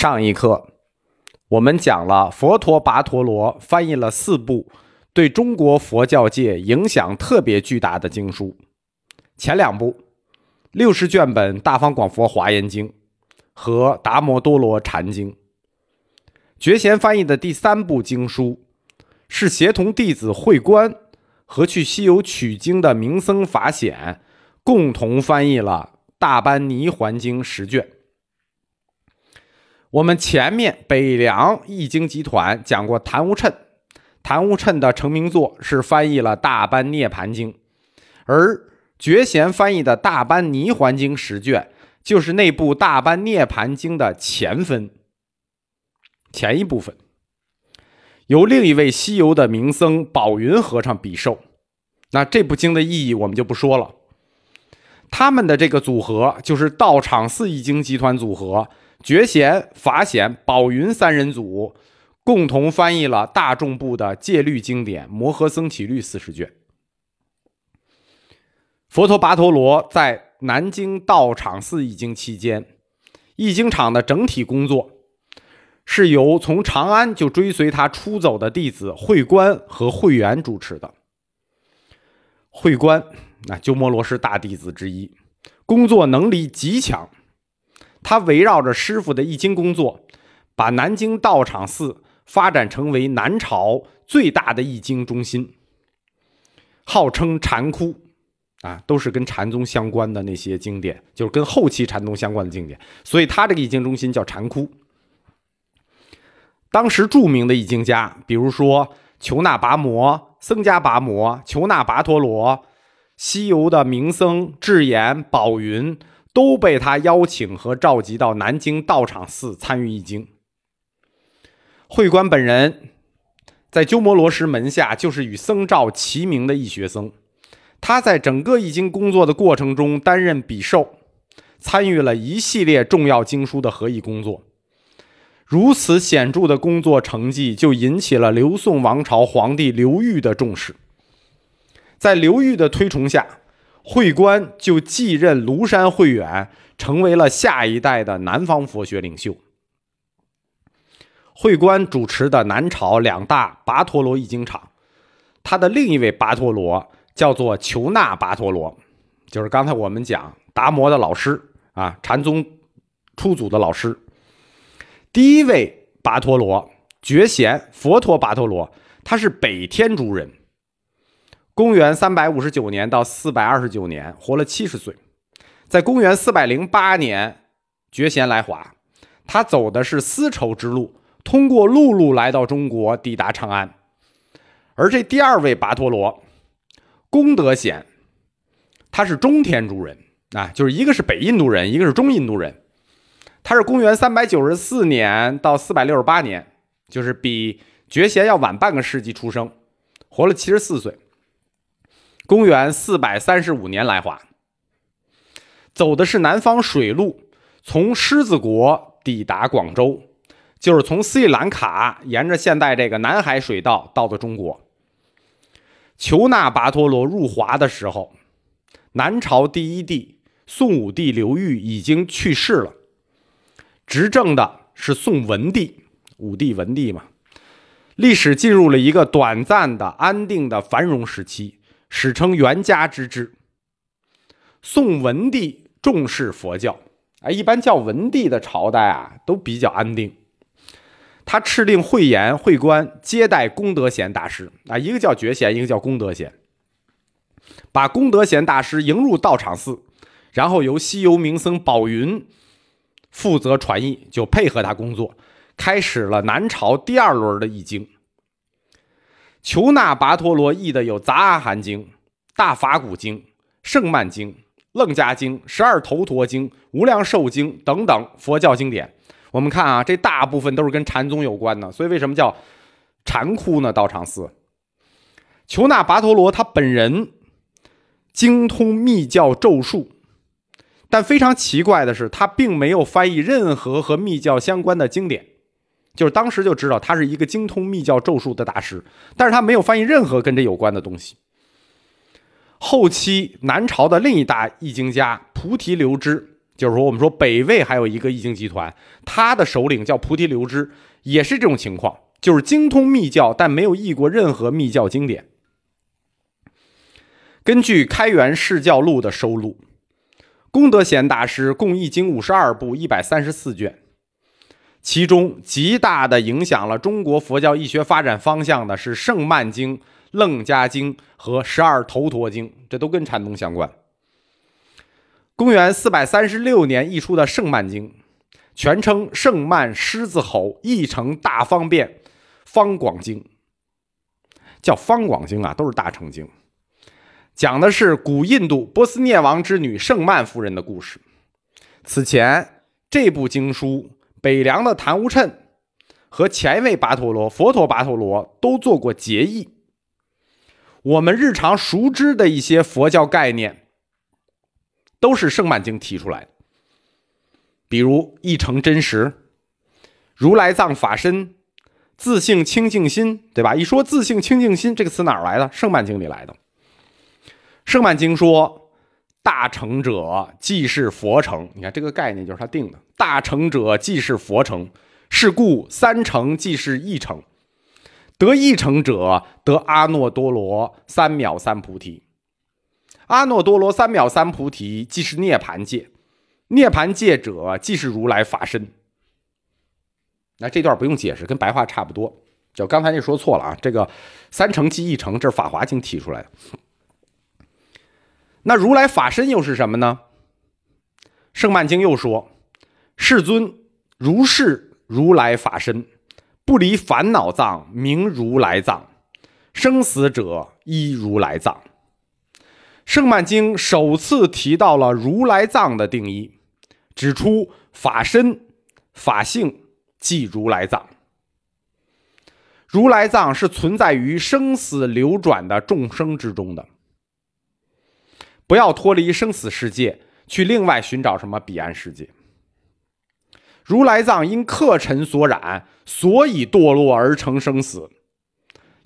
上一课我们讲了佛陀跋陀罗翻译了四部对中国佛教界影响特别巨大的经书，前两部六十卷本《大方广佛华严经》和《达摩多罗禅经》，觉贤翻译的第三部经书是协同弟子慧观和去西游取经的明僧法显共同翻译了《大般泥环经》十卷。我们前面北凉译经集团讲过昙无谶，昙无谶的成名作是翻译了《大般涅盘经》，而觉贤翻译的《大般泥环经》十卷，就是那部《大般涅盘经》的前分，前一部分，由另一位西游的名僧宝云和尚笔受。那这部经的意义我们就不说了，他们的这个组合就是道场寺译经集团组合。觉贤、法显、宝云三人组共同翻译了大众部的戒律经典《摩诃僧祇律》四十卷。佛陀跋陀罗在南京道场寺译经期间，译经场的整体工作是由从长安就追随他出走的弟子慧观和慧圆主持的。慧观，那鸠摩罗什大弟子之一，工作能力极强。他围绕着师傅的易经工作，把南京道场寺发展成为南朝最大的易经中心，号称禅窟，啊，都是跟禅宗相关的那些经典，就是跟后期禅宗相关的经典，所以他这个易经中心叫禅窟。当时著名的易经家，比如说求那跋摩、僧伽跋摩、求那跋陀罗、西游的名僧智言、宝云。都被他邀请和召集到南京道场寺参与译经。慧观本人在鸠摩罗什门下就是与僧肇齐名的译学僧，他在整个译经工作的过程中担任笔受，参与了一系列重要经书的合译工作。如此显著的工作成绩，就引起了刘宋王朝皇帝刘裕的重视。在刘裕的推崇下。慧观就继任庐山慧远，成为了下一代的南方佛学领袖。慧观主持的南朝两大跋陀罗译经场，他的另一位跋陀罗叫做求那跋陀罗，就是刚才我们讲达摩的老师啊，禅宗初祖的老师。第一位跋陀罗觉贤佛陀跋陀罗，他是北天竺人。公元三百五十九年到四百二十九年，活了七十岁。在公元四百零八年，觉贤来华，他走的是丝绸之路，通过陆路来到中国，抵达长安。而这第二位跋陀罗，功德显，他是中天竺人啊，就是一个是北印度人，一个是中印度人。他是公元三百九十四年到四百六十八年，就是比觉贤要晚半个世纪出生，活了七十四岁。公元四百三十五年来华，走的是南方水路，从狮子国抵达广州，就是从斯里兰卡沿着现在这个南海水道到的中国。求那跋陀罗入华的时候，南朝第一帝宋武帝刘裕已经去世了，执政的是宋文帝，武帝文帝嘛，历史进入了一个短暂的安定的繁荣时期。史称元嘉之治。宋文帝重视佛教，啊，一般叫文帝的朝代啊，都比较安定。他敕令慧严、慧观接待功德贤大师，啊，一个叫觉贤，一个叫功德贤，把功德贤大师迎入道场寺，然后由西游名僧宝云负责传译，就配合他工作，开始了南朝第二轮的译经。求那跋陀罗译的有《杂阿含经》《大法鼓经》《圣曼经》《楞伽经》《十二头陀经》《无量寿经》等等佛教经典。我们看啊，这大部分都是跟禅宗有关的，所以为什么叫禅窟呢？道场寺。求那跋陀罗他本人精通密教咒术，但非常奇怪的是，他并没有翻译任何和密教相关的经典。就是当时就知道他是一个精通密教咒术的大师，但是他没有翻译任何跟这有关的东西。后期南朝的另一大译经家菩提流支就是说，我们说北魏还有一个易经集团，他的首领叫菩提流支，也是这种情况，就是精通密教，但没有译过任何密教经典。根据《开元释教录》的收录，功德贤大师共译经五十二部，一百三十四卷。其中极大的影响了中国佛教医学发展方向的是《圣曼经》《楞伽经》和《十二头陀经》，这都跟禅宗相关。公元四百三十六年译出的《圣曼经》，全称《圣曼狮子吼译成大方便方广经》，叫方广经啊，都是大乘经，讲的是古印度波斯涅王之女圣曼夫人的故事。此前这部经书。北凉的昙无谶和前一位跋陀罗佛陀跋陀罗都做过结义。我们日常熟知的一些佛教概念，都是圣曼经提出来的。比如一成真实、如来藏法身、自性清净心，对吧？一说自性清净心这个词哪儿来的？圣曼经里来的。圣曼经说。大成者即是佛成，你看这个概念就是他定的。大成者即是佛成，是故三成即是一成。得一成者得阿耨多罗三藐三菩提。阿耨多罗三藐三菩提即是涅盘界，涅盘界者即是如来法身。那这段不用解释，跟白话差不多。就刚才那说错了啊，这个三成即一成，这是《法华经》提出来的。那如来法身又是什么呢？圣曼经又说：“世尊，如是如来法身，不离烦恼藏，名如来藏；生死者依如来藏。”圣曼经首次提到了如来藏的定义，指出法身、法性即如来藏。如来藏是存在于生死流转的众生之中的。不要脱离生死世界，去另外寻找什么彼岸世界。如来藏因客尘所染，所以堕落而成生死。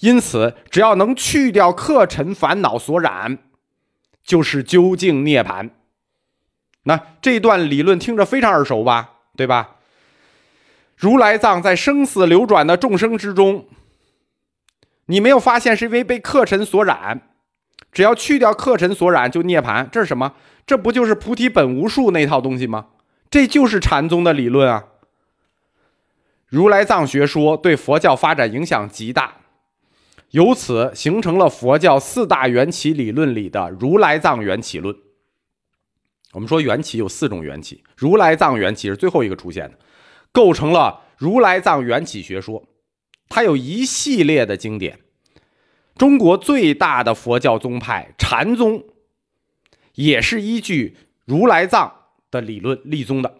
因此，只要能去掉客尘烦恼所染，就是究竟涅槃。那这段理论听着非常耳熟吧？对吧？如来藏在生死流转的众生之中，你没有发现是因为被客尘所染？只要去掉客尘所染，就涅槃。这是什么？这不就是菩提本无树那套东西吗？这就是禅宗的理论啊。如来藏学说对佛教发展影响极大，由此形成了佛教四大缘起理论里的如来藏缘起论。我们说缘起有四种缘起，如来藏缘起是最后一个出现的，构成了如来藏缘起学说。它有一系列的经典。中国最大的佛教宗派禅宗，也是依据如来藏的理论立宗的。